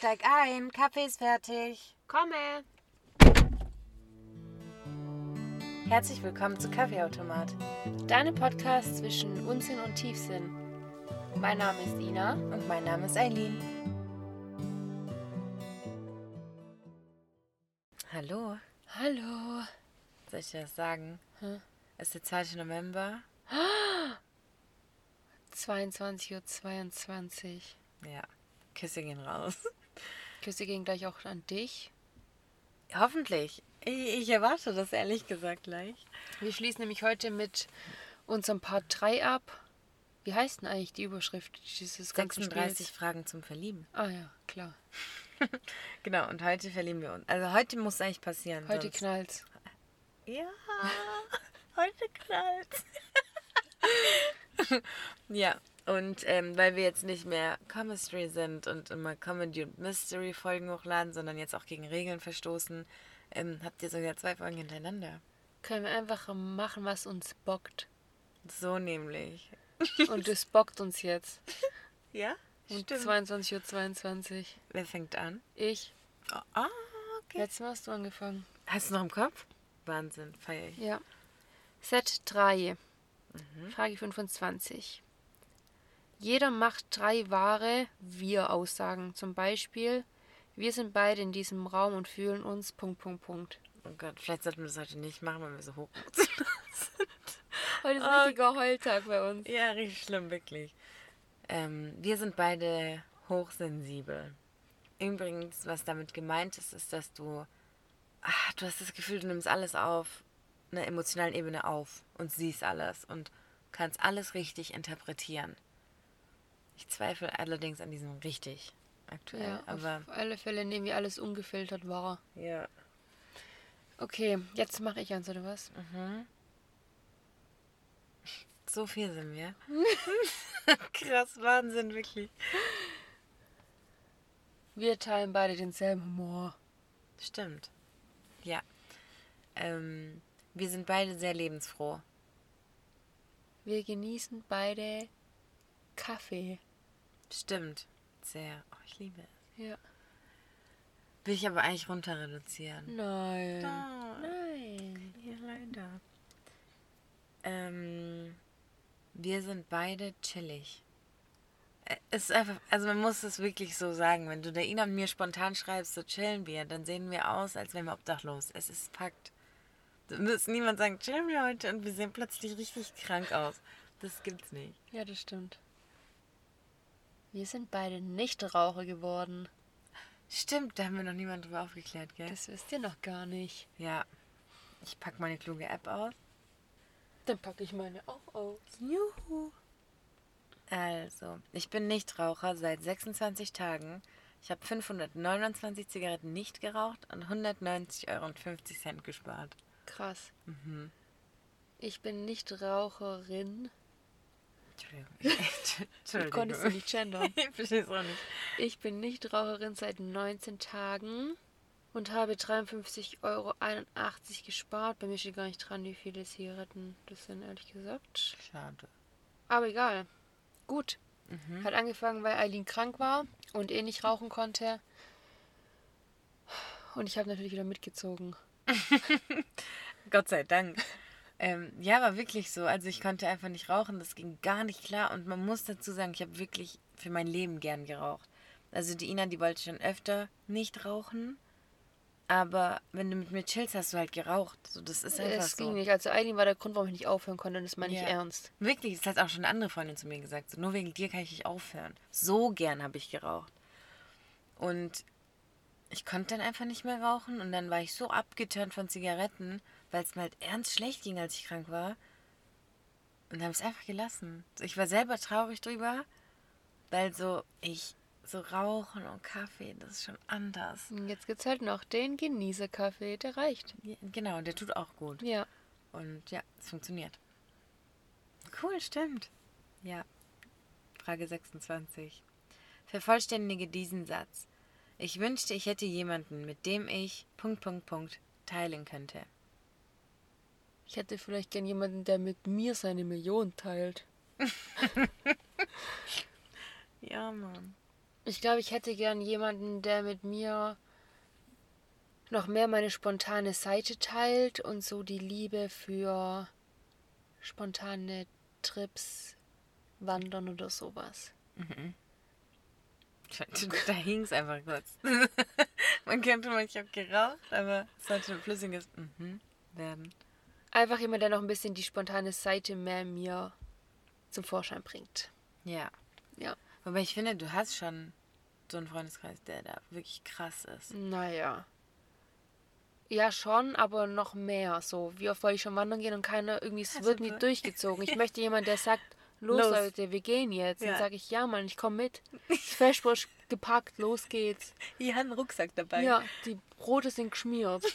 Steig ein, Kaffee ist fertig. Komme. Herzlich willkommen zu Kaffeeautomat. Deine Podcast zwischen Unsinn und Tiefsinn. Mein Name ist Ina. Und mein Name ist Eileen. Hallo, Hallo. soll ich dir das sagen? Hä? Es ist der 2. November. 22.22 Uhr. 22. Ja, Küsse gehen raus. Küsse gehen gleich auch an dich. Hoffentlich. Ich, ich erwarte das ehrlich gesagt gleich. Wir schließen nämlich heute mit unserem Part 3 ab. Wie heißt denn eigentlich die Überschrift dieses ganzen 36 Spiels? Fragen zum Verlieben. Ah ja, klar. Genau, und heute verlieben wir uns. Also heute muss es eigentlich passieren. Heute sonst- knallt's. Ja, heute knallt. ja, und ähm, weil wir jetzt nicht mehr Chemistry sind und immer Comedy und Mystery Folgen hochladen, sondern jetzt auch gegen Regeln verstoßen, ähm, habt ihr sogar zwei Folgen hintereinander. Können wir einfach machen, was uns bockt. So nämlich. Und das bockt uns jetzt. Ja? Und Stimmt. 22.22 Uhr. 22. Wer fängt an? Ich. Oh, ah, okay. Letztes Mal hast du angefangen. Hast du noch im Kopf? Wahnsinn, feier ich. Ja. Set 3. Frage 25. Jeder macht drei wahre Wir-Aussagen. Zum Beispiel, wir sind beide in diesem Raum und fühlen uns. Punkt, Punkt, Punkt. Oh Gott, vielleicht sollten wir das heute nicht machen, weil wir so hoch Heute ist ein Oh. richtiger Heultag bei uns. Ja, richtig schlimm, wirklich. Ähm, wir sind beide hochsensibel. Übrigens, was damit gemeint ist, ist, dass du, ah, du hast das Gefühl, du nimmst alles auf einer emotionalen Ebene auf und siehst alles und kannst alles richtig interpretieren. Ich zweifle allerdings an diesem richtig aktuell, Ja, aber auf alle Fälle nehmen wir alles ungefiltert wahr. ja. Okay, jetzt mache ich eins, oder was? So viel sind wir. Krass, Wahnsinn, wirklich. Wir teilen beide denselben Humor. Stimmt. Ja. Ähm, wir sind beide sehr lebensfroh. Wir genießen beide Kaffee. Stimmt. Sehr. Oh, ich liebe es. Ja. Will ich aber eigentlich runter reduzieren. Nein. Oh, Nein. ja, leider. Ähm, wir sind beide chillig. Äh, Es ist einfach, also man muss es wirklich so sagen. Wenn du der Ina und mir spontan schreibst, so chillen wir, dann sehen wir aus, als wären wir obdachlos. Es ist Fakt. Da muss niemand sagen, chillen wir heute und wir sehen plötzlich richtig krank aus. Das gibt's nicht. Ja, das stimmt. Wir sind beide Nichtraucher geworden. Stimmt, da haben wir noch niemand drüber aufgeklärt, gell? Das wisst ihr noch gar nicht. ja. Ich pack meine kluge App aus. Dann packe ich meine auch aus. Juhu. Also, ich bin Nichtraucher seit 26 Tagen. Ich habe 529 Zigaretten nicht geraucht und 190,50 Euro gespart. Krass. Mhm. Ich bin Nichtraucherin. Entschuldigung. Du Entschuldigung. konntest du nicht gendern. Ich verstehe es auch nicht. Ich bin Nichtraucherin seit 19 Tagen und habe 53,81 Euro gespart. Bei mir steht gar nicht dran, wie viele Zigaretten das sind, ehrlich gesagt. Schade. Aber egal. Gut. Hat angefangen, weil Eileen krank war und eh nicht rauchen konnte. Und ich habe natürlich wieder mitgezogen. Gott sei Dank. Ähm, ja, war wirklich so. Also ich konnte einfach nicht rauchen, das ging gar nicht klar. Und man muss dazu sagen, ich habe wirklich für mein Leben gern geraucht. Also die Ina, die wollte schon öfter nicht rauchen. Aber wenn du mit mir chillst, hast du halt geraucht. So, das ist einfach Es so. ging nicht. Also Eileen war der Grund, warum ich nicht aufhören konnte und das meine ich Ja. ernst. Wirklich, das hat auch schon eine andere Freundin zu mir gesagt. So, nur wegen dir kann ich nicht aufhören. So gern habe ich geraucht. Und ich konnte dann einfach nicht mehr rauchen. Und dann war ich so abgeturnt von Zigaretten, weil es mir halt ernst schlecht ging, als ich krank war. Und habe es einfach gelassen. Ich war selber traurig drüber, weil so ich so rauchen und Kaffee, das ist schon anders. Jetzt gibt's halt noch den Genießerkaffee, der reicht. Genau, der tut auch gut. Ja. Und ja, es funktioniert. Cool, stimmt. Ja. Frage 26. Vervollständige diesen Satz. Ich wünschte, ich hätte jemanden, mit dem ich Punkt, Punkt, Punkt teilen könnte. Ich hätte vielleicht gern jemanden, der mit mir seine Million teilt. Ja, Mann. Ich glaube, ich hätte gern jemanden, der mit mir noch mehr meine spontane Seite teilt und so die Liebe für spontane Trips, Wandern oder sowas. Da hing es einfach kurz. Man könnte manchmal auch geraucht, aber es sollte ein flüssiges mhm werden. Einfach jemand, der noch ein bisschen die spontane Seite mehr mir zum Vorschein bringt. Ja. Ja. Wobei ich finde, du hast schon so einen Freundeskreis, der da wirklich krass ist. Naja. Ja, schon, aber noch mehr. So, wie oft wollte ich schon wandern gehen und keiner irgendwie, es Ja, wird nicht durchgezogen. Ich möchte jemanden, der sagt, los, Los. Leute, wir gehen jetzt. Ja. Dann sage ich, ja, Mann, ich komme mit. Festbrot gepackt, los geht's. Ihr hat einen Rucksack dabei. Ja, die Brote sind geschmiert.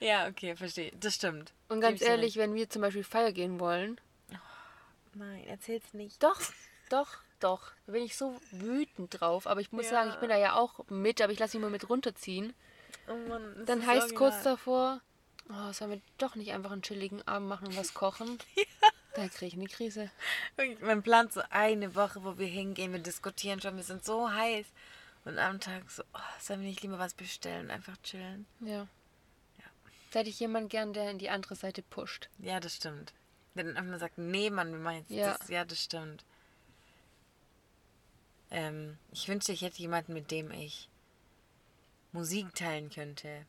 Ja, okay, verstehe. Das stimmt. Und ganz dir ehrlich, wenn wir zum Beispiel feiern gehen wollen, recht. Nein, erzähl's nicht. doch, doch, doch, da bin ich so wütend drauf. Aber ich muss Ja. sagen, ich bin da ja auch mit, aber ich lasse mich mal mit runterziehen. Oh Mann, Dann heißt kurz original. davor, oh, sollen wir doch nicht einfach einen chilligen Abend machen und was kochen? Da kriege ich eine Krise. Man plant so eine Woche, wo wir hingehen, wir diskutieren schon, wir sind so heiß. Und am Tag so, oh, sollen wir nicht lieber was bestellen, einfach chillen? Ja. Da hätte ich jemanden gern, der in die andere Seite pusht. Ja, das stimmt. Der dann einfach sagt, nee, Mann, wir machen jetzt Ja. das. Ja, das stimmt. Ähm, ich wünschte, ich hätte jemanden, mit dem ich Musik teilen könnte.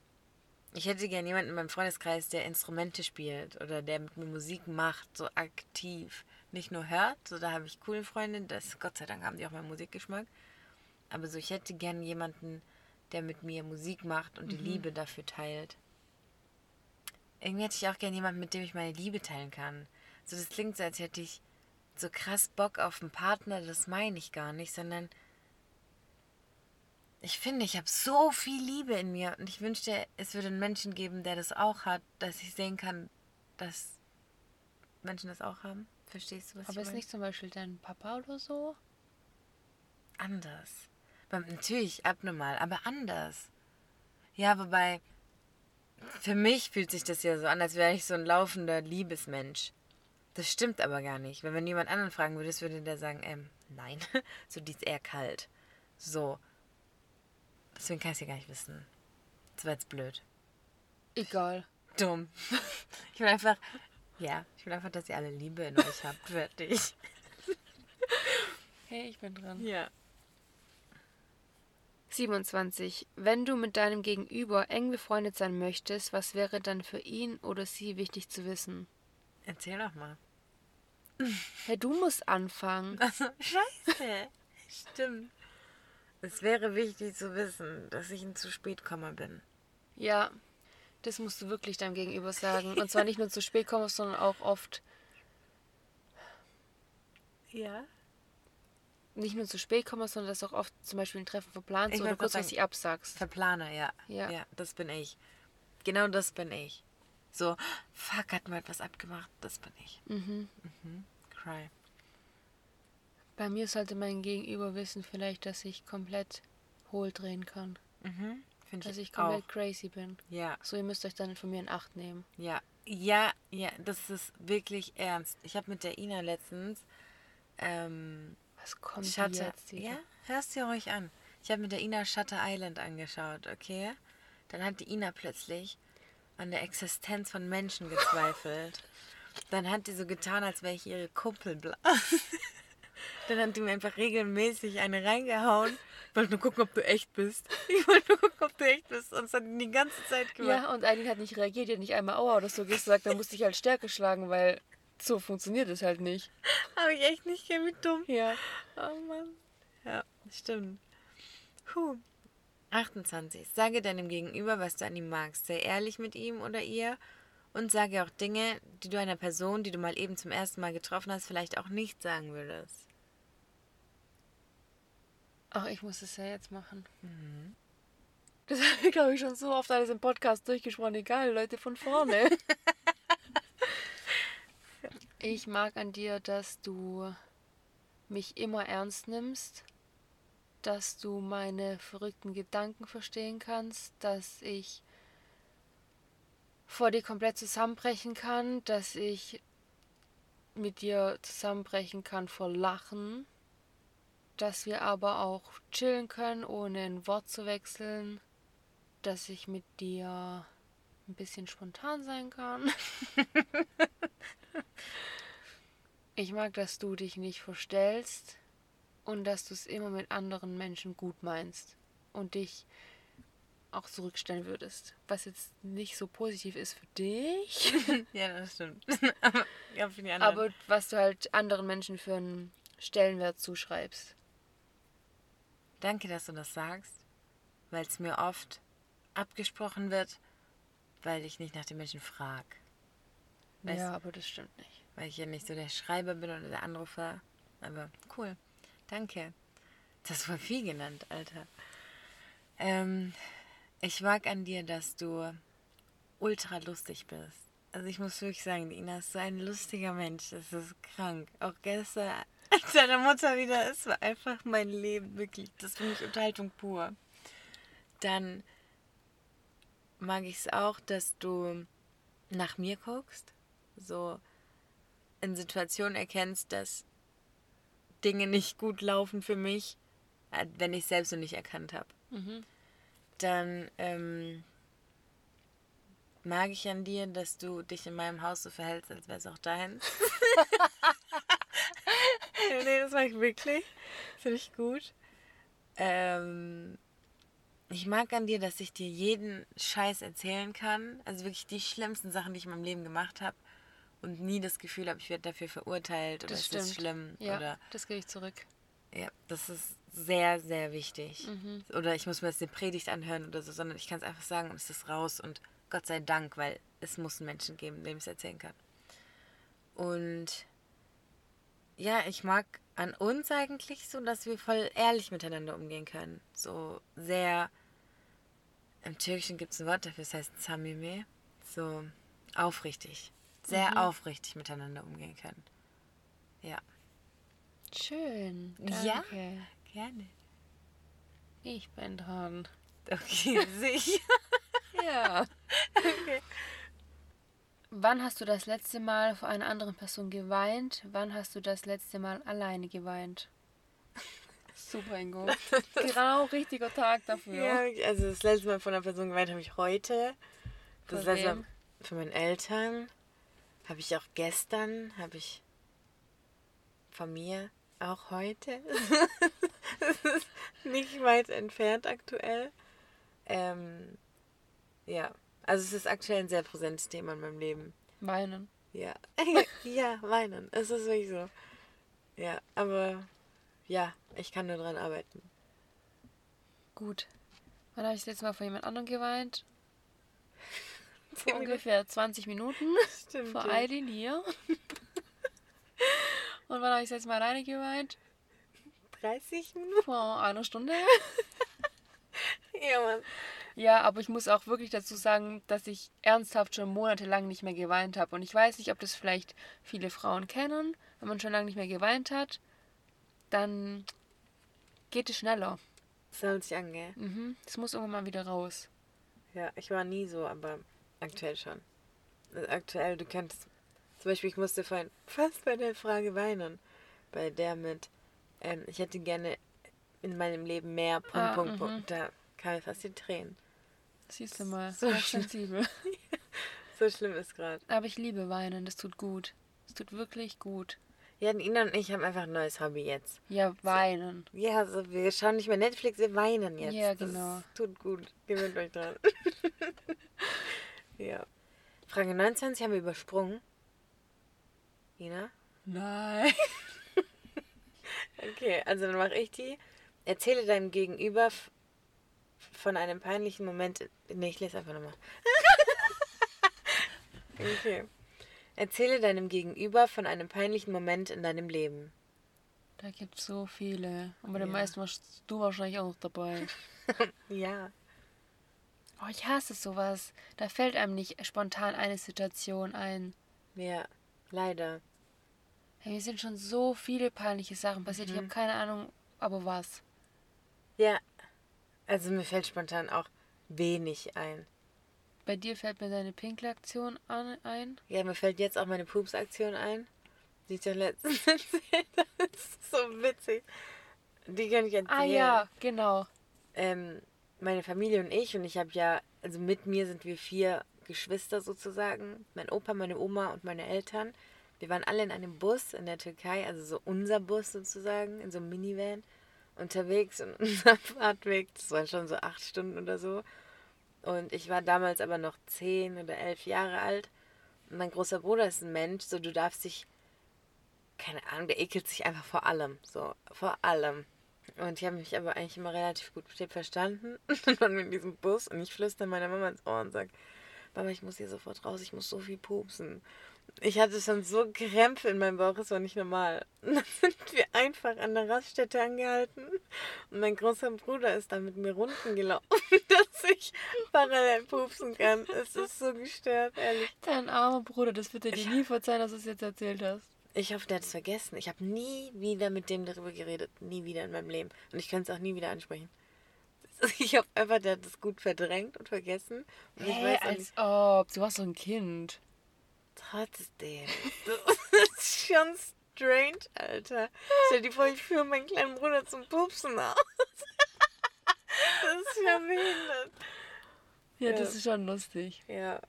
Ich hätte gern jemanden in meinem Freundeskreis, der Instrumente spielt oder der mit mir Musik macht, so aktiv. Nicht nur hört, so da habe ich coole Freunde, das Gott sei Dank haben die auch meinen Musikgeschmack. Aber so, ich hätte gern jemanden, der mit mir Musik macht und die Liebe dafür teilt. Irgendwie hätte ich auch gern jemanden, mit dem ich meine Liebe teilen kann. So, das klingt so, als hätte ich so krass Bock auf einen Partner, das meine ich gar nicht, sondern ich finde, ich habe so viel Liebe in mir und ich wünschte, es würde einen Menschen geben, der das auch hat, dass ich sehen kann, dass Menschen das auch haben. Verstehst du, was Aber ich ist meine? nicht zum Beispiel dein Papa oder so? anders. Natürlich abnormal, aber anders. Ja, wobei, für mich fühlt sich das ja so an, als wäre ich so ein laufender Liebesmensch. Das stimmt aber gar nicht. Wenn jemand anderen fragen würdest, würde der sagen, ähm, nein. so, die ist eher kalt. So. Deswegen kann ich es ja gar nicht wissen. Das war jetzt blöd. Egal. Dumm. Ich will einfach, ja, ich will einfach, dass ihr alle Liebe in euch habt. Fertig. Hey, ich bin dran. Ja. 27. Wenn du mit deinem Gegenüber eng befreundet sein möchtest, was wäre dann für ihn oder sie wichtig zu wissen? Erzähl doch mal. Hey, du musst anfangen. Also, scheiße. Stimmt. Es wäre wichtig zu wissen, dass ich ein zu spät Komma bin. Ja, das musst du wirklich deinem Gegenüber sagen. Und zwar nicht nur zu spät kommst, sondern auch oft Ja? nicht nur zu spät kommst, sondern dass auch oft zum Beispiel ein Treffen verplanst Ich oder kurzfristig absagst. Verplaner, ja. Ja. Ja, das bin ich. Genau das bin ich. So, fuck, hat mal etwas abgemacht. Das bin ich. Mhm. Cry. Bei mir sollte mein Gegenüber wissen vielleicht, dass ich komplett hohl drehen kann. Mhm. Finde Dass ich, ich komplett auch. crazy bin. Ja, So, ihr müsst euch dann von mir in Acht nehmen. ja. Ja, ja, das ist wirklich ernst. Ich habe mit der Ina letztens, ähm, Was kommt Shutter, jetzt? Dieter? ja, hörst dir ruhig an. Ich habe mit der Ina Shutter Island angeschaut, okay? Dann hat die Ina plötzlich an der Existenz von Menschen gezweifelt. Dann hat die so getan, als wäre ich ihre Kumpel. Dann hat die mir einfach regelmäßig eine reingehauen. Ich wollte nur gucken, ob du echt bist. Ich wollte nur gucken, ob du echt bist. Und das hat die die ganze Zeit gemacht. Ja, und Eileen hat nicht reagiert, die hat nicht einmal Aua oder so gesagt. Dann musste ich halt stärker schlagen, weil so funktioniert es halt nicht. Habe ich echt nicht gern, wie dumm. Ja. Oh Mann. Ja, stimmt. Puh. 28. Sage deinem Gegenüber, was du an ihm magst. Sei ehrlich mit ihm oder ihr und sage auch Dinge, die du einer Person, die du mal eben zum ersten Mal getroffen hast, vielleicht auch nicht sagen würdest. Ach, ich muss es ja jetzt machen. Das habe ich, glaube ich, schon so oft alles im Podcast durchgesprochen. Egal, Leute, von vorne. ich mag an dir, dass du mich immer ernst nimmst, dass du meine verrückten Gedanken verstehen kannst, dass ich vor dir komplett zusammenbrechen kann, dass ich mit dir zusammenbrechen kann vor Lachen dass wir aber auch chillen können, ohne ein Wort zu wechseln. Dass ich mit dir ein bisschen spontan sein kann. ich mag, dass du dich nicht verstellst und dass du es immer mit anderen Menschen gut meinst und dich auch zurückstellen würdest. Was jetzt nicht so positiv ist für dich. ja, das stimmt. ja, die anderen. Aber was du halt anderen Menschen für einen Stellenwert zuschreibst. Danke, dass du das sagst, weil es mir oft abgesprochen wird, weil ich nicht nach den Menschen frage. Ja, aber das stimmt nicht. Weil ich ja nicht so der Schreiber bin oder der Anrufer. Aber cool. Danke. Das war viel genannt, Alter. Ähm, ich mag an dir, dass du ultra lustig bist. Also ich muss wirklich sagen, Ina ist so ein lustiger Mensch. Das ist krank. Auch gestern, als deine Mutter wieder ist, war einfach mein Leben wirklich. Das ist für mich Unterhaltung pur. Dann mag ich es auch, dass du nach mir guckst. So in Situationen erkennst, dass Dinge nicht gut laufen für mich, äh, wenn ich es selbst noch nicht erkannt habe. Mhm. Dann ähm, mag ich an dir, dass du dich in meinem Haus so verhältst, als wäre es auch dein. nee, das mag ich wirklich. Finde ich gut. Ähm, ich mag an dir, dass ich dir jeden Scheiß erzählen kann. Also wirklich die schlimmsten Sachen, die ich in meinem Leben gemacht habe. Und nie das Gefühl habe, ich werde dafür verurteilt oder das es ist schlimm. Ja, oder, das gehe ich zurück. Ja, das ist sehr, sehr wichtig. Mhm. Oder ich muss mir jetzt eine Predigt anhören oder so, sondern ich kann es einfach sagen und es ist raus. Und Gott sei Dank, weil es muss einen Menschen geben, dem ich es erzählen kann. Und ja, ich mag an uns eigentlich so, dass wir voll ehrlich miteinander umgehen können. So sehr. Im Türkischen gibt es ein Wort dafür, das heißt Samime. So aufrichtig. Sehr mhm. aufrichtig miteinander umgehen können. Ja. Schön. Danke. Ja, gerne. Ich bin dran. Okay, sicher. ja. Okay. Wann hast du das letzte Mal vor einer anderen Person geweint? Wann hast du das letzte Mal alleine geweint? Super, Ingo. genau, richtiger Tag dafür. Ja, also das letzte Mal von einer Person geweint habe ich heute. Das von letzte Mal von meinen Eltern. Habe ich auch gestern. Habe ich von mir auch heute. das ist nicht weit entfernt aktuell. Ähm, ja, also es ist aktuell ein sehr präsentes Thema in meinem Leben. Weinen. Ja, ja, weinen. Es ist wirklich so. Ja, aber ja, ich kann nur dran arbeiten. Gut. Wann habe ich das letzte Mal von jemand anderem geweint? Vor ungefähr 20 Minuten. Stimmt. Vor Eileen hier. Und wann habe ich das letzte Mal alleine geweint? 30 Minuten? Vor einer Stunde. ja, Mann. Ja, aber ich muss auch wirklich dazu sagen, dass ich ernsthaft schon monatelang nicht mehr geweint habe. Und ich weiß nicht, ob das vielleicht viele Frauen kennen. Wenn man schon lange nicht mehr geweint hat, dann geht es schneller. Das soll sich an, gell? Mhm. Das muss irgendwann mal wieder raus. Ja, ich war nie so, aber aktuell schon. Also aktuell, du könntest. Zum Beispiel, ich musste vorhin fast bei der Frage weinen. Bei der mit, ähm, ich hätte gerne in meinem Leben mehr Punkt, ah, Punkt, Punkt. Da kam fast die Tränen. Siehst du mal, so sensibel. so schlimm ist gerade. Aber ich liebe Weinen, das tut gut. Es tut wirklich gut. Ja, Ina und ich haben einfach ein neues Hobby jetzt. Ja, weinen. So, ja, so, wir schauen nicht mehr Netflix, wir weinen jetzt. Ja, genau. Das tut gut. Gewöhnt euch dran. ja. Frage 29 haben wir übersprungen. Ina? Nein. okay, also dann mache ich die. Erzähle deinem Gegenüber von einem peinlichen Moment. Nee, ich lese einfach nochmal. okay. Erzähle deinem Gegenüber von einem peinlichen Moment in deinem Leben. Da gibt es so viele. Aber ja. den meisten warst du wahrscheinlich auch noch dabei. ja. Oh, ich hasse sowas. Da fällt einem nicht spontan eine Situation ein. Ja, leider. Hey, mir sind schon so viele peinliche Sachen passiert. Mhm. Ich habe keine Ahnung, aber was. Ja, also mir fällt spontan auch wenig ein. Bei dir fällt mir deine Pinkelaktion ein? Ja, mir fällt jetzt auch meine Pups-Aktion ein. Die ich doch letztens erzählt Das ist so witzig. Die kann ich erzählen. Ah ja, genau. ähm, meine Familie und ich, und ich habe ja, also mit mir sind wir vier Geschwister sozusagen, mein Opa, meine Oma und meine Eltern. Wir waren alle in einem Bus in der Türkei, also so unser Bus sozusagen, in so einem Minivan unterwegs und unser Fahrtweg, das waren schon so acht Stunden oder so. Und ich war damals aber noch zehn oder elf Jahre alt. Und mein großer Bruder ist ein Mensch, so du darfst dich, keine Ahnung, der ekelt sich einfach vor allem, so vor allem. Und ich habe mich aber eigentlich immer relativ gut verstanden. Und dann waren wir in diesem Bus und ich flüstere meiner Mama ins Ohr und sage, Mama, ich muss hier sofort raus, ich muss so viel pupsen. Ich hatte schon so Krämpfe in meinem Bauch, das war nicht normal. Und dann sind wir einfach an der Raststätte angehalten und mein großer Bruder ist da mit mir runden gelaufen, dass ich parallel pupsen kann. Es ist so gestört, ehrlich. Dein armer Bruder, das wird dir nie verzeihen, dass du es jetzt erzählt hast. Ich hoffe, der hat es vergessen. Ich habe nie wieder mit dem darüber geredet. Nie wieder in meinem Leben. Und ich kann es auch nie wieder ansprechen. Ich hoffe einfach, der hat es gut verdrängt und vergessen. Und ich Hä, weiß auch als ob, du warst so ein Kind. Trotzdem. Das ist schon strange, Alter. Stell dir vor, ich führe meinen kleinen Bruder zum Pupsen aus. Das ist ja behindert. Ja, Ja. das ist schon lustig. Ja.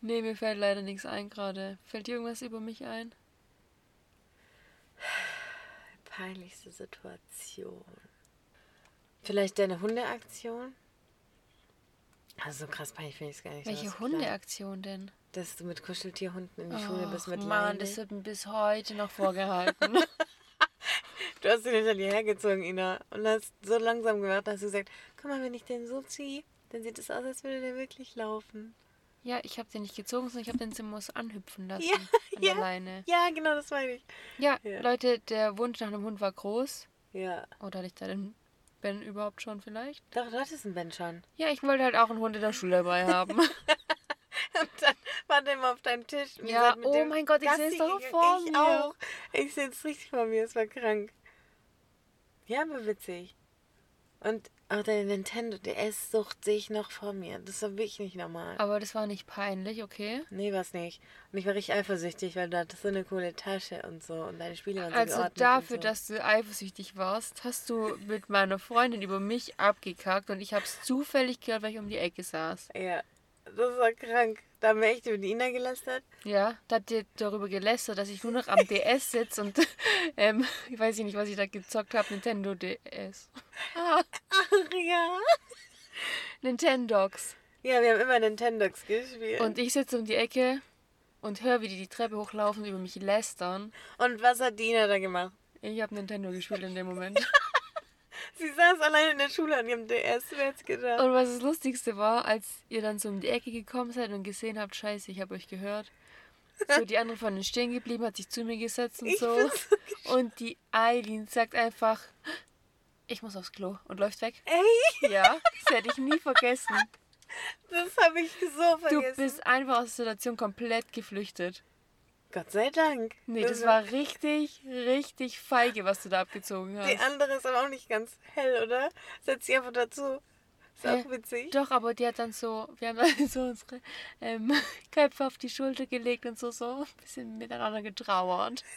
Nee, mir fällt leider nichts ein gerade. Fällt dir irgendwas über mich ein? Peinlichste Situation. Vielleicht deine Hundeaktion? Also so krass peinlich finde ich es gar nicht. Welche. Hundeaktion denn? Dass du mit Kuscheltierhunden in die Schule bist mit Mann, Leine. das wird mir bis heute noch vorgehalten. Du hast ihn hinter dir hergezogen, Ina. Und hast so langsam gemacht, hast du gesagt, guck mal, wenn ich den so ziehe, dann sieht es aus, als würde der wirklich laufen. ja, ich habe den nicht gezogen, sondern ich habe den Zimmers anhüpfen lassen. Ja, an ja. der Leine. Ja, genau, das meine ich. Ja, Ja. Leute, der Wunsch nach einem Hund war groß. Ja. Oder hatte ich da den Ben überhaupt schon vielleicht? Doch, du hattest einen Ben schon. Ja, ich wollte halt auch einen Hund in der Schule dabei haben. Und dann war der immer auf deinem Tisch. Ja, mit oh mein Gott, ich Gassi seh's doch vor ich mir. auch. Ich sehe es richtig vor mir, es war krank. Ja, aber witzig. Und auch deine Nintendo DS-Sucht sehe ich noch vor mir. Das war wirklich nicht normal. Aber das war nicht peinlich, okay? Nee, war's nicht. Und ich war richtig eifersüchtig, weil du hattest so eine coole Tasche und so und deine Spiele waren so Also dafür, so. dass du eifersüchtig warst, hast du mit meiner Freundin über mich abgekackt und ich habe es zufällig gehört, weil ich um die Ecke saß. Ja, das war krank. Da haben wir echt über Ina gelästert. Ja, da hat dir darüber gelästert, dass ich nur noch am DS sitze und ähm, ich weiß nicht, was ich da gezockt habe, Nintendo DS. Ach ja. Nintendogs. Ja, wir haben immer Nintendogs gespielt. Und ich sitze um die Ecke und höre, wie die die Treppe hochlaufen und über mich lästern. und was hat die Ina da gemacht? Ich habe Nintendo gespielt in dem Moment. Sie saß allein in der Schule an ihrem DS, wer hätte gedacht? Und was das Lustigste war, als ihr dann so um die Ecke gekommen seid und gesehen habt, scheiße, ich habe euch gehört. So, die andere von den stehen geblieben, hat sich zu mir gesetzt und Ich so. so Und die Eileen sagt einfach, ich muss aufs Klo und läuft weg. Ey, Ja, das hätte ich nie vergessen. das habe ich so Du vergessen. bist einfach aus der Situation komplett geflüchtet. Gott sei Dank. Nee, das war richtig, richtig feige, was du da abgezogen Die hast. andere ist aber auch nicht ganz hell, oder? Setz sie einfach dazu. Ist Hä? auch witzig. Doch, aber die hat dann so, wir haben dann so unsere ähm, Köpfe auf die Schulter gelegt und so, so ein bisschen miteinander getrauert.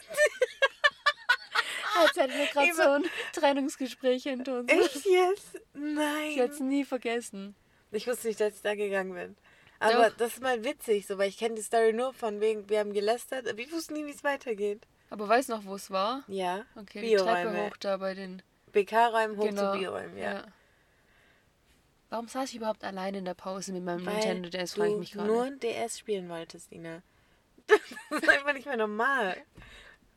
Als hätten wir gerade so ein Trennungsgespräch hinter uns. Echt jetzt? Ich Nein. werde es nie vergessen. Ich wusste nicht, dass ich da gegangen bin. Aber Doch. das ist mal witzig, so, weil ich kenne die Story nur von wegen, wir haben gelästert, aber ich wusste nie, wie es weitergeht. Aber weißt du noch, wo es war? Ja. Okay, die Treppe hoch da bei den... BK-Räumen hoch genau. zu Bioräumen, ja. Warum saß ich überhaupt allein in der Pause mit meinem Weil Nintendo DS, frage ich mich gerade. nur DS spielen wolltest, Ina. Das ist einfach nicht mehr normal.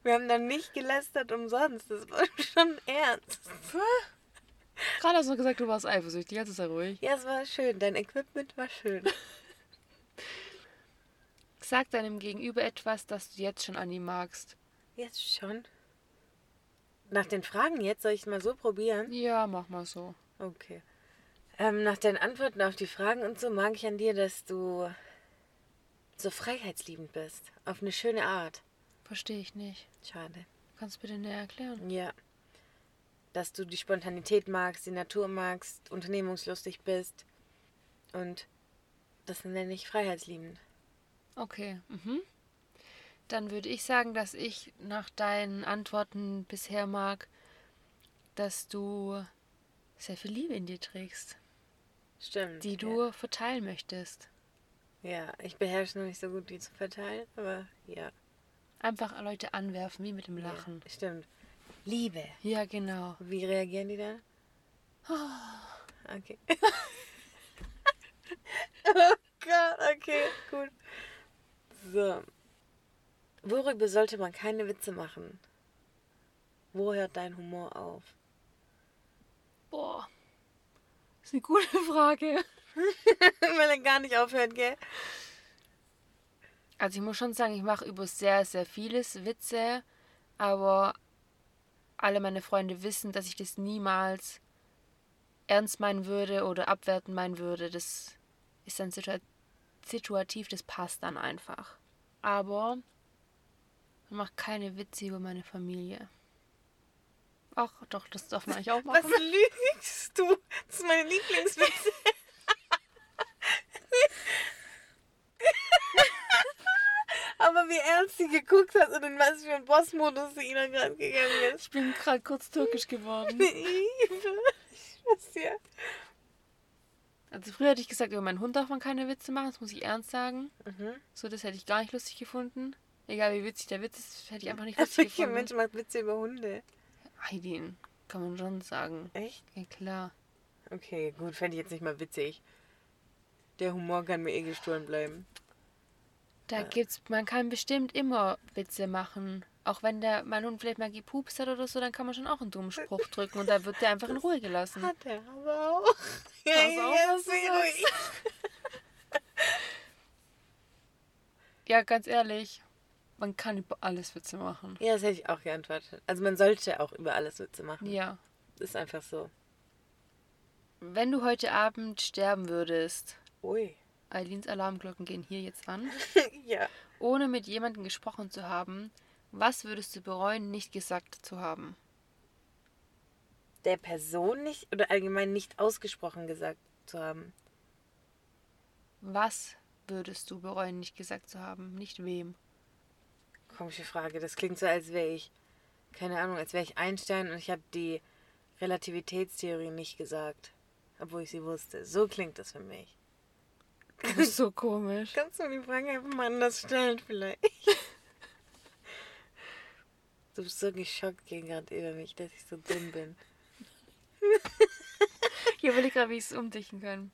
Wir haben dann nicht gelästert umsonst. Das war schon ernst. Gerade hast du noch gesagt, du warst eifersüchtig, jetzt ist er ruhig. Ja, es war schön. Dein Equipment war schön. Sag deinem Gegenüber etwas, das du jetzt schon an ihm magst. Jetzt schon? Nach den Fragen jetzt soll ich es mal so probieren? Ja, mach mal so. Okay. Ähm, nach deinen Antworten auf die Fragen und so mag ich an dir, dass du so freiheitsliebend bist. Auf eine schöne Art. Verstehe ich nicht. Schade. Kannst du bitte näher erklären? Ja. Dass du die Spontanität magst, die Natur magst, unternehmungslustig bist. Und das nenne ich freiheitsliebend. Okay. Mhm. Dann würde ich sagen, dass ich nach deinen Antworten bisher mag, dass du sehr viel Liebe in dir trägst, Stimmt. die du verteilen möchtest. Ja, ja ich beherrsche noch nicht so gut, die zu verteilen, aber ja. Einfach Leute anwerfen, wie mit dem Lachen. Ja, stimmt. Liebe. Ja, genau. Wie reagieren die dann? Okay. oh Gott, okay, gut. So. Worüber sollte man keine Witze machen? Wo hört dein Humor auf? Boah. Das ist eine gute Frage. Weil er gar nicht aufhört, gell? Also ich muss schon sagen, ich mache über sehr, sehr vieles Witze, aber alle meine Freunde wissen, dass ich das niemals ernst meinen würde oder abwerten meinen würde. Das ist dann situa situativ, das passt dann einfach. Aber ich mache keine Witze über meine Familie. Ach, doch, das darf man eigentlich auch machen. Was lügst du? Das ist meine Lieblingswitze. Aber wie ernst sie geguckt hat und in was für einen Bossmodus sie Ina gerade gegangen ist. Ich bin gerade kurz türkisch geworden. Ich schwör's dir. Also früher hätte ich gesagt, über meinen Hund darf man keine Witze machen, das muss ich ernst sagen. Mhm. So, das hätte ich gar nicht lustig gefunden. Egal wie witzig der Witz ist, hätte ich einfach nicht lustig Welcher gefunden. Mensch macht Witze über Hunde? Heidin, kann man schon sagen. Echt? Ja klar. Okay, gut, fände ich jetzt nicht mal witzig. Der Humor kann mir eh gestohlen bleiben. Da gibt's, man kann bestimmt immer Witze machen. Auch wenn der mein Hund vielleicht mal gepupst hat oder so, dann kann man schon auch einen dummen Spruch drücken und da wird der einfach in Ruhe gelassen. Hat er aber auch. Ja, Pass auf, ja, was du ruhig. Ja, ganz ehrlich, man kann über alles Witze machen. Ja, das hätte ich auch geantwortet. Also man sollte auch über alles Witze machen. Ja. Ist einfach so. Wenn du heute Abend sterben würdest, Ui. Eileens Alarmglocken gehen hier jetzt an, ja. ohne mit jemandem gesprochen zu haben, was würdest du bereuen, nicht gesagt zu haben? Der Person nicht oder allgemein nicht ausgesprochen gesagt zu haben. Was würdest du bereuen, nicht gesagt zu haben? Nicht wem. Komische Frage. Das klingt so, als wäre ich, keine Ahnung, als wäre ich Einstein und ich habe die Relativitätstheorie nicht gesagt. Obwohl ich sie wusste. So klingt das für mich. Du bist so komisch. Kannst du mir die Frage einfach mal anders stellen, vielleicht? Du bist so geschockt gegen gerade über mich, dass ich so dumm bin. Ich überlege gerade, wie ich es umdichten kann.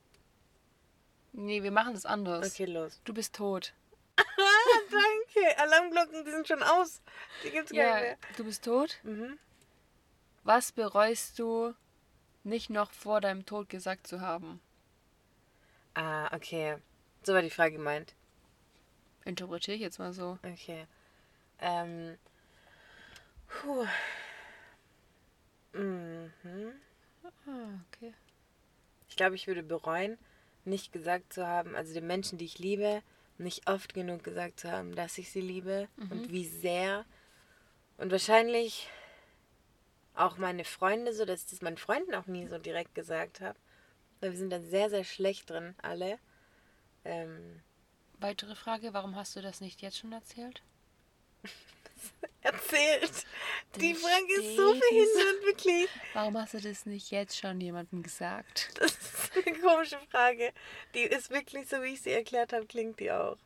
Nee, wir machen das anders. Okay, los. Du bist tot. Ah, danke. Alarmglocken, die sind schon aus. Die gibt's gar Ja, nicht mehr. du bist tot. Mhm. Was bereust du nicht noch vor deinem Tod gesagt zu haben? Ah, okay. So war die Frage gemeint. Interpretiere ich jetzt mal so. Okay. Ähm. Puh. Mhm. Ah, okay. Ich glaube, ich würde bereuen, nicht gesagt zu haben, also den Menschen, die ich liebe, nicht oft genug gesagt zu haben, dass ich sie liebe und wie sehr. Und wahrscheinlich auch meine Freunde, so dass ich das meinen Freunden auch nie so direkt gesagt habe. Weil wir sind da sehr, sehr schlecht drin, alle. Ähm, Weitere Frage, warum hast du das nicht jetzt schon erzählt? erzählt. Die Das Frage ist so steht verhindert, wirklich. Warum hast du das nicht jetzt schon jemandem gesagt? Das ist eine komische Frage. Die ist wirklich so, wie ich sie erklärt habe, klingt die auch.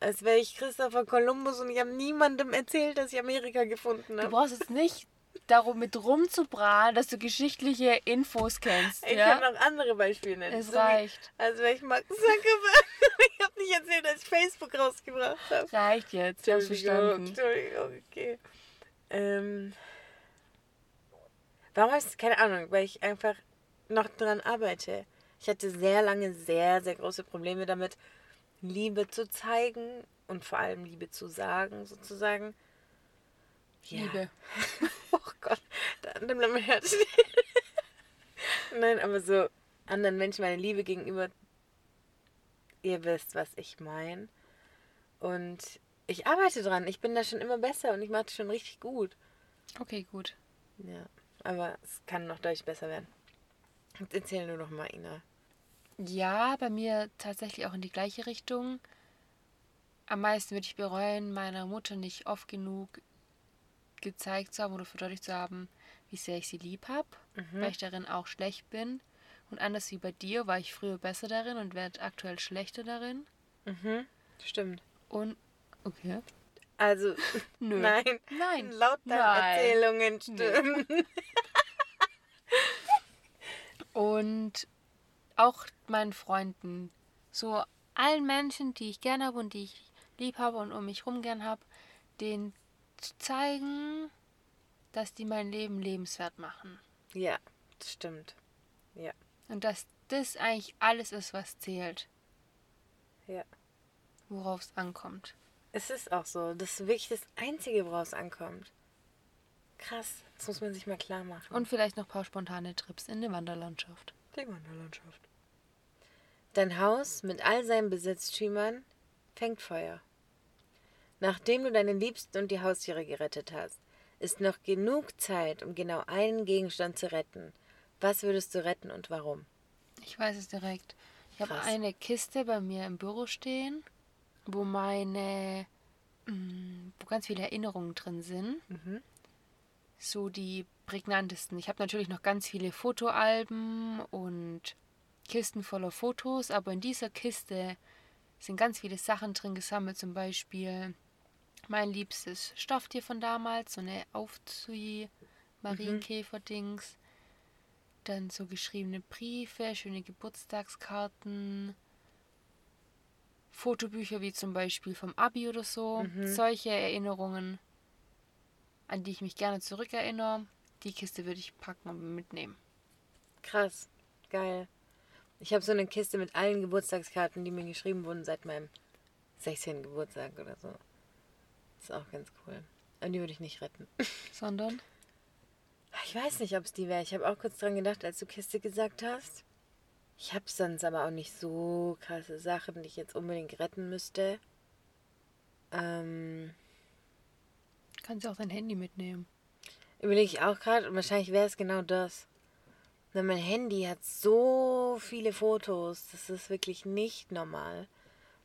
Als wäre ich Christopher Columbus und ich habe niemandem erzählt, dass ich Amerika gefunden Du habe. brauchst jetzt nicht darum mit rumzuprahlen, dass du geschichtliche Infos kennst, Ich ja? kann noch andere Beispiele nennen. Es So wie- reicht. Als wäre ich Mark Zuckerberg. ich habe nicht erzählt, dass ich Facebook rausgebracht habe. Reicht jetzt, ich hab's verstanden. Entschuldigung, okay. Ähm, warum heißt es, keine Ahnung, weil ich einfach noch dran arbeite. Ich hatte sehr lange sehr, sehr große Probleme damit, Liebe zu zeigen und vor allem Liebe zu sagen, sozusagen. Ja. Liebe. Oh Gott, da nimmt mein Herz. Nein, aber so anderen Menschen meine Liebe gegenüber, ihr wisst, was ich meine. Und ich arbeite dran. Ich bin da schon immer besser und ich mache das schon richtig gut. Okay, gut. Ja, aber es kann noch deutlich besser werden. Jetzt erzähl nur noch mal, Ina. Ja, bei mir tatsächlich auch in die gleiche Richtung. am meisten würde ich bereuen, meiner Mutter nicht oft genug gezeigt zu haben oder verdeutlicht zu haben, wie sehr ich sie lieb habe, Mhm. weil ich darin auch schlecht bin. Und anders wie bei dir war ich früher besser darin und werde aktuell schlechter darin. Mhm. Stimmt. Und okay. Also, Nö. nein. Nein. Laut deinen. Erzählungen stimmt. Und auch meinen Freunden, so allen Menschen, die ich gerne habe und die ich lieb habe und um mich rum gern habe, denen zu zeigen, dass die mein Leben lebenswert machen. Ja, das stimmt. Ja. Und dass das eigentlich alles ist, was zählt, Ja. worauf es ankommt. Es ist auch so. Das ist wirklich das Einzige, woraus es ankommt. Krass. Das muss man sich mal klar machen. Und vielleicht noch ein paar spontane Trips in der Wanderlandschaft. die Wanderlandschaft. Dein Haus mit all seinen Besitztümern fängt Feuer. Nachdem du deine Liebsten und die Haustiere gerettet hast, ist noch genug Zeit, um genau einen Gegenstand zu retten. Was würdest du retten und warum? Ich weiß es direkt. Ich habe eine Kiste bei mir im Büro stehen, wo meine, mm, wo ganz viele Erinnerungen drin sind. Mhm. So die prägnantesten. Ich habe natürlich noch ganz viele Fotoalben und Kisten voller Fotos, aber in dieser Kiste sind ganz viele Sachen drin gesammelt. Zum Beispiel mein liebstes Stofftier von damals, so eine Aufzieh Marienkäfer-Dings. Dann so geschriebene Briefe, schöne Geburtstagskarten, Fotobücher wie zum Beispiel vom Abi oder so. Solche Erinnerungen, an die ich mich gerne zurückerinnere. Die Kiste würde ich packen und mitnehmen. Krass. Geil. Ich habe so eine Kiste mit allen Geburtstagskarten, die mir geschrieben wurden seit meinem 16. Geburtstag oder so. Ist auch ganz cool. Aber die würde ich nicht retten. Sondern? Ich weiß nicht, ob es die wäre. Ich habe auch kurz dran gedacht, als du Kiste gesagt hast. Ich habe sonst aber auch nicht so krasse Sachen, die ich jetzt unbedingt retten müsste. Ähm, Kannst du auch dein Handy mitnehmen. überlege ich auch gerade und wahrscheinlich wäre es genau das. Weil mein Handy hat so viele Fotos. Das ist wirklich nicht normal.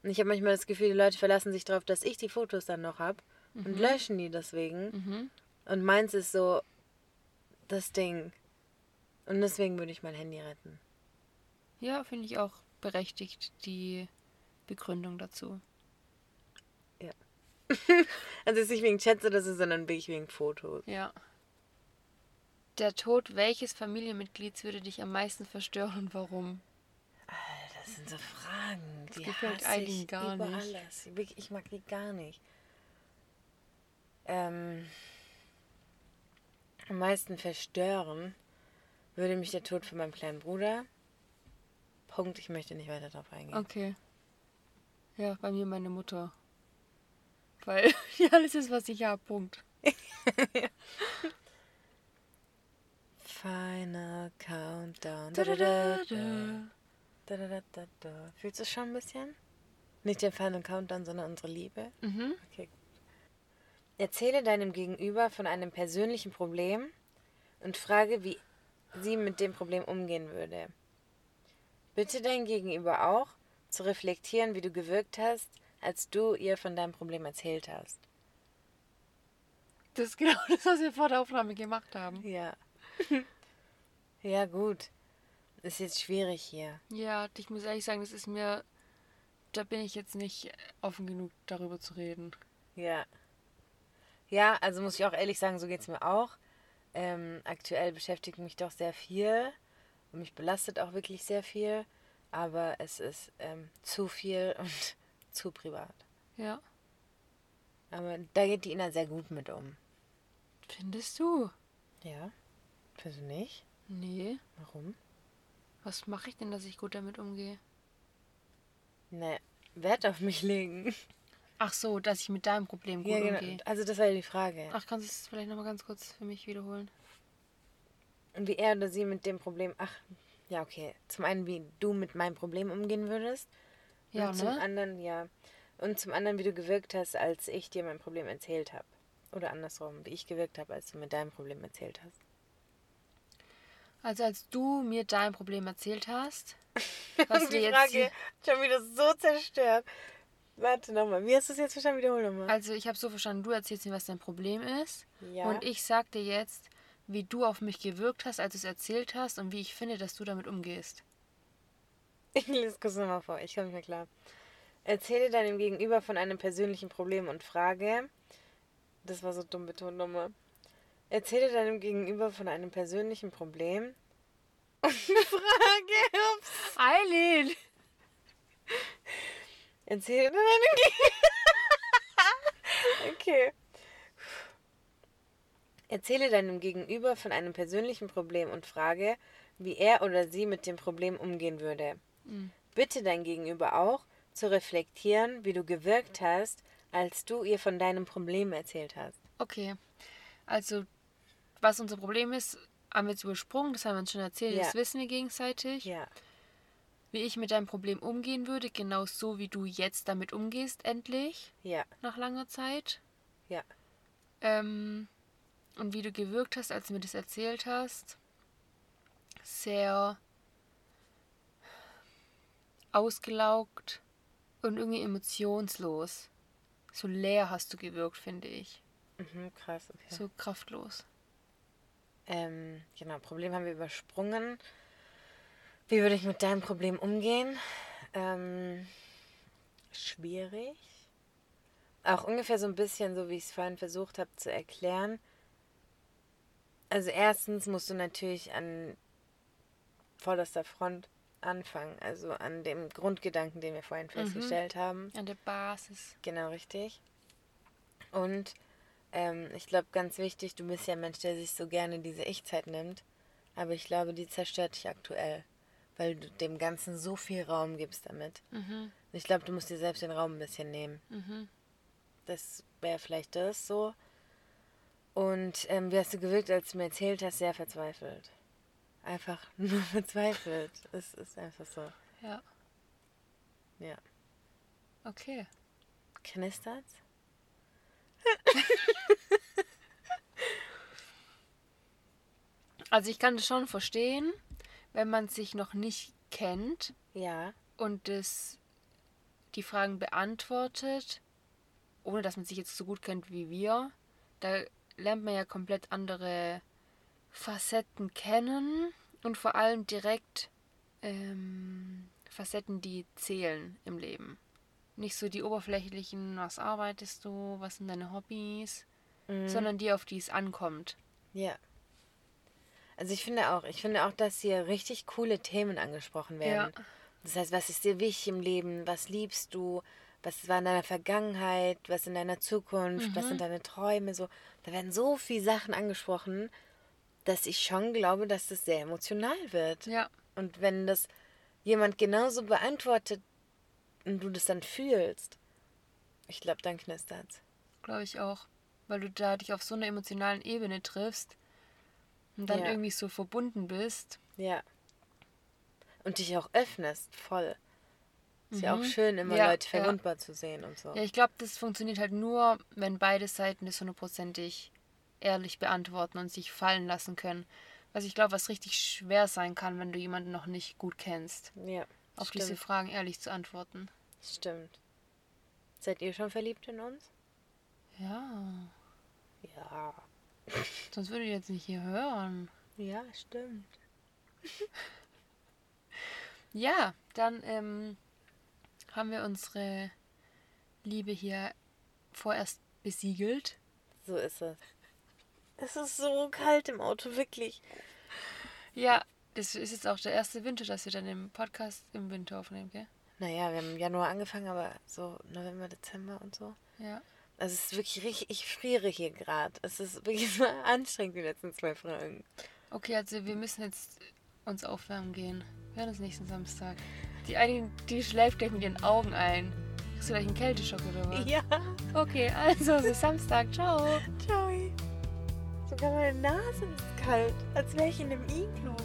Und ich habe manchmal das Gefühl, die Leute verlassen sich darauf, dass ich die Fotos dann noch habe und löschen die deswegen. Mhm. Und meins ist so das Ding. Und deswegen würde ich mein Handy retten. Ja, finde ich auch berechtigt, die Begründung dazu. Also jetzt nicht wegen Chats oder so, sondern wirklich wegen Fotos. Ja. Der Tod welches Familienmitglieds würde dich am meisten verstören und warum? Das sind so Fragen, die gefällt ich gar über nicht. alles. Ich mag die gar nicht. Ähm, am meisten verstören würde mich der Tod von meinem kleinen Bruder. Punkt, ich möchte nicht weiter darauf eingehen. Okay. Ja, bei mir meine Mutter. Weil ja alles ist, was ich habe. Punkt. Final Countdown. Da, da, da, da. Da, da, da. Fühlst du es schon ein bisschen? Nicht den Final Countdown, sondern unsere Liebe? Mhm. Okay. Erzähle deinem Gegenüber von einem persönlichen Problem und frage, wie sie mit dem Problem umgehen würde. Bitte dein Gegenüber auch, zu reflektieren, wie du gewirkt hast, als du ihr von deinem Problem erzählt hast. Das ist genau das, was wir vor der Aufnahme gemacht haben. Ja. ja, gut. Ist jetzt schwierig hier. Ja, ich muss ehrlich sagen, das ist mir. Da bin ich jetzt nicht offen genug, darüber zu reden. Ja. Ja, also muss ich auch ehrlich sagen, so geht es mir auch. Ähm, aktuell beschäftigt mich doch sehr viel und mich belastet auch wirklich sehr viel, aber es ist ähm, zu viel und zu privat. Ja. Aber da geht die Ina sehr gut mit um. Findest du? Ja? Findest du nicht? Nee. Warum? Was mache ich denn, dass ich gut damit umgehe? Ne, Wert auf mich legen. Ach so, dass ich mit deinem Problem gut Ja, genau. umgehe. Also das war ja die Frage. Ach, kannst du es vielleicht nochmal ganz kurz für mich wiederholen? Und wie er oder sie mit dem Problem. Ach, ja, okay. Zum einen, wie du mit meinem Problem umgehen würdest. Ja, und zum ne? anderen, ja. Und zum anderen, wie du gewirkt hast, als ich dir mein Problem erzählt habe. Oder andersrum, wie ich gewirkt habe, als du mir dein Problem erzählt hast. Also als du mir dein Problem erzählt hast, was du die jetzt Frage schon wieder so zerstört. Warte nochmal. Wie hast du es jetzt verstanden? Wiederhol nochmal. Also ich habe so verstanden, du erzählst mir, was dein Problem ist. Ja. Und ich sag dir jetzt, wie du auf mich gewirkt hast, als du es erzählt hast und wie ich finde, dass du damit umgehst. Ich lese kurz nochmal vor. Ich komme nicht mehr klar. Erzähle deinem Gegenüber von einem persönlichen Problem und frage. Das war so dumm betont nochmal. Erzähle deinem Gegenüber von einem persönlichen Problem und frage, ups. Eileen! Erzähle deinem Gegenüber. okay. Erzähle deinem Gegenüber von einem persönlichen Problem und frage, wie er oder sie mit dem Problem umgehen würde. Bitte dein Gegenüber auch, zu reflektieren, wie du gewirkt hast, als du ihr von deinem Problem erzählt hast. Okay. Also, was unser Problem ist, haben wir jetzt übersprungen, das haben wir uns schon erzählt, Ja. das wissen wir gegenseitig. Ja. Wie ich mit deinem Problem umgehen würde, genau so wie du jetzt damit umgehst, endlich, Ja. nach langer Zeit. Ja. Ähm, und wie du gewirkt hast, als du mir das erzählt hast. Sehr ausgelaugt und irgendwie emotionslos. So leer hast du gewirkt, finde ich. Mhm, krass, okay. So kraftlos. Ähm, genau, Problem haben wir übersprungen. Wie würde ich mit deinem Problem umgehen? Ähm, schwierig. Auch ungefähr so ein bisschen so, wie ich es vorhin versucht habe zu erklären. Also erstens musst du natürlich an vorderster Front anfangen, also an dem Grundgedanken, den wir vorhin festgestellt haben. An der Basis. Genau, richtig. Und ähm, ich glaube, ganz wichtig, du bist ja ein Mensch, der sich so gerne diese Ich-Zeit nimmt. Aber ich glaube, die zerstört dich aktuell. Weil du dem Ganzen so viel Raum gibst damit. Mhm. Ich glaube, du musst dir selbst den Raum ein bisschen nehmen. Mhm. Das wäre vielleicht das so. Und ähm, wie hast du gewirkt, als du mir erzählt hast, sehr verzweifelt. Einfach nur verzweifelt. Es ist einfach so. Ja. Ja. Okay. Knistert's? Also ich kann das schon verstehen, wenn man sich noch nicht kennt Ja. und das, die Fragen beantwortet, ohne dass man sich jetzt so gut kennt wie wir. Da lernt man ja komplett andere Facetten kennen und vor allem direkt ähm, Facetten, die zählen im Leben. Nicht so die oberflächlichen, was arbeitest du, was sind deine Hobbys, Mhm. sondern die, auf die es ankommt. Ja. Also ich finde auch, ich finde auch, dass hier richtig coole Themen angesprochen werden. Ja. Das heißt, was ist dir wichtig im Leben? Was liebst du? Was war in deiner Vergangenheit? Was in deiner Zukunft? Was sind deine Träume? So, da werden so viele Sachen angesprochen, dass ich schon glaube, dass das sehr emotional wird. Ja, Und wenn das jemand genauso beantwortet und du das dann fühlst, ich glaube, dann knistert's. glaube ich auch. Weil du da dich auf so einer emotionalen Ebene triffst und dann Ja. irgendwie so verbunden bist. Ja. Und dich auch öffnest, voll. Ist ja auch schön, immer Mhm. Ja, Leute ja. verwundbar zu sehen und so. Ja, ich glaube, das funktioniert halt nur, wenn beide Seiten das hundertprozentig ehrlich beantworten und sich fallen lassen können. Was ich glaube, was richtig schwer sein kann, wenn du jemanden noch nicht gut kennst, Ja, auf stimmt. diese Fragen ehrlich zu antworten. Stimmt. Seid ihr schon verliebt in uns? Ja, Ja. sonst würde ich jetzt nicht hier hören. Ja, stimmt. Ja, dann ähm, haben wir unsere Liebe hier vorerst besiegelt. So ist es. Es ist so kalt im Auto, wirklich. Ja, das ist jetzt auch der erste Winter, dass wir dann im Podcast im Winter aufnehmen, gell? Naja, wir haben im Januar angefangen, aber so November, Dezember und so. Ja. Also es ist wirklich richtig, ich friere hier gerade. Es ist wirklich so anstrengend, die letzten zwei Fragen. Okay, also wir müssen jetzt uns aufwärmen gehen. Wir hören uns nächsten Samstag. Die eine, die schläft gleich mit ihren Augen ein. Kriegst du gleich einen Kälteschock oder was? Ja, Okay, also bis Samstag. Ciao. ciao. Sogar meine Nase ist kalt, als wäre ich in einem Iglu.